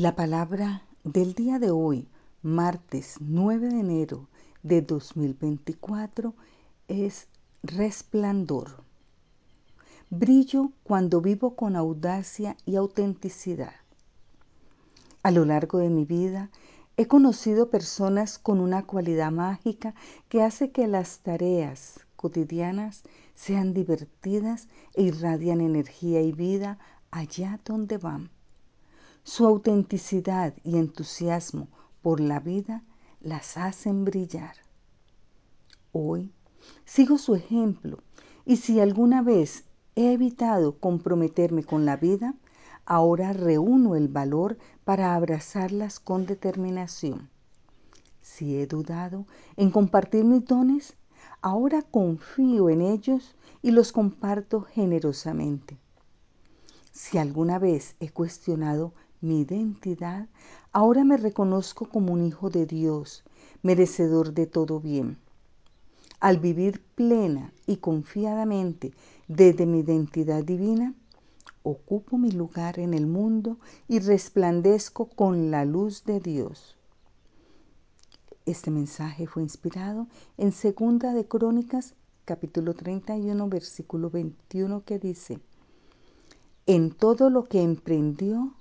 La palabra del día de hoy, martes 9 de enero de 2024, es resplandor. Brillo cuando vivo con audacia y autenticidad. A lo largo de mi vida he conocido personas con una cualidad mágica que hace que las tareas cotidianas sean divertidas e irradian energía y vida allá donde van. Su autenticidad y entusiasmo por la vida las hacen brillar. Hoy sigo su ejemplo y si alguna vez he evitado comprometerme con la vida, ahora reúno el valor para abrazarlas con determinación. Si he dudado en compartir mis dones, ahora confío en ellos y los comparto generosamente. Si alguna vez he cuestionado mi identidad, ahora me reconozco como un hijo de Dios, merecedor de todo bien. Al vivir plena y confiadamente desde mi identidad divina, ocupo mi lugar en el mundo y resplandezco con la luz de Dios. Este mensaje fue inspirado en Segunda de Crónicas, capítulo 31, versículo 21, que dice, En todo lo que emprendió,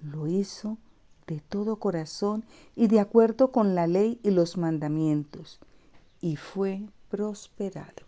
lo hizo de todo corazón y de acuerdo con la ley y los mandamientos, y fue prosperado.